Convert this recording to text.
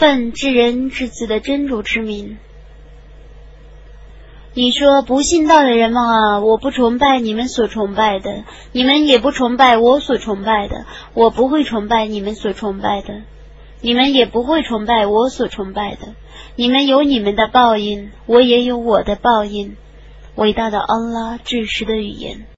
奉至人至子的真主之名。你说不信道的人们啊，我不崇拜你们所崇拜的，你们也不崇拜我所崇拜的，我不会崇拜你们所崇拜的，你们也不会崇拜我所崇拜的。你们有你们的报应，我也有我的报应。伟大的安拉，至实的语言。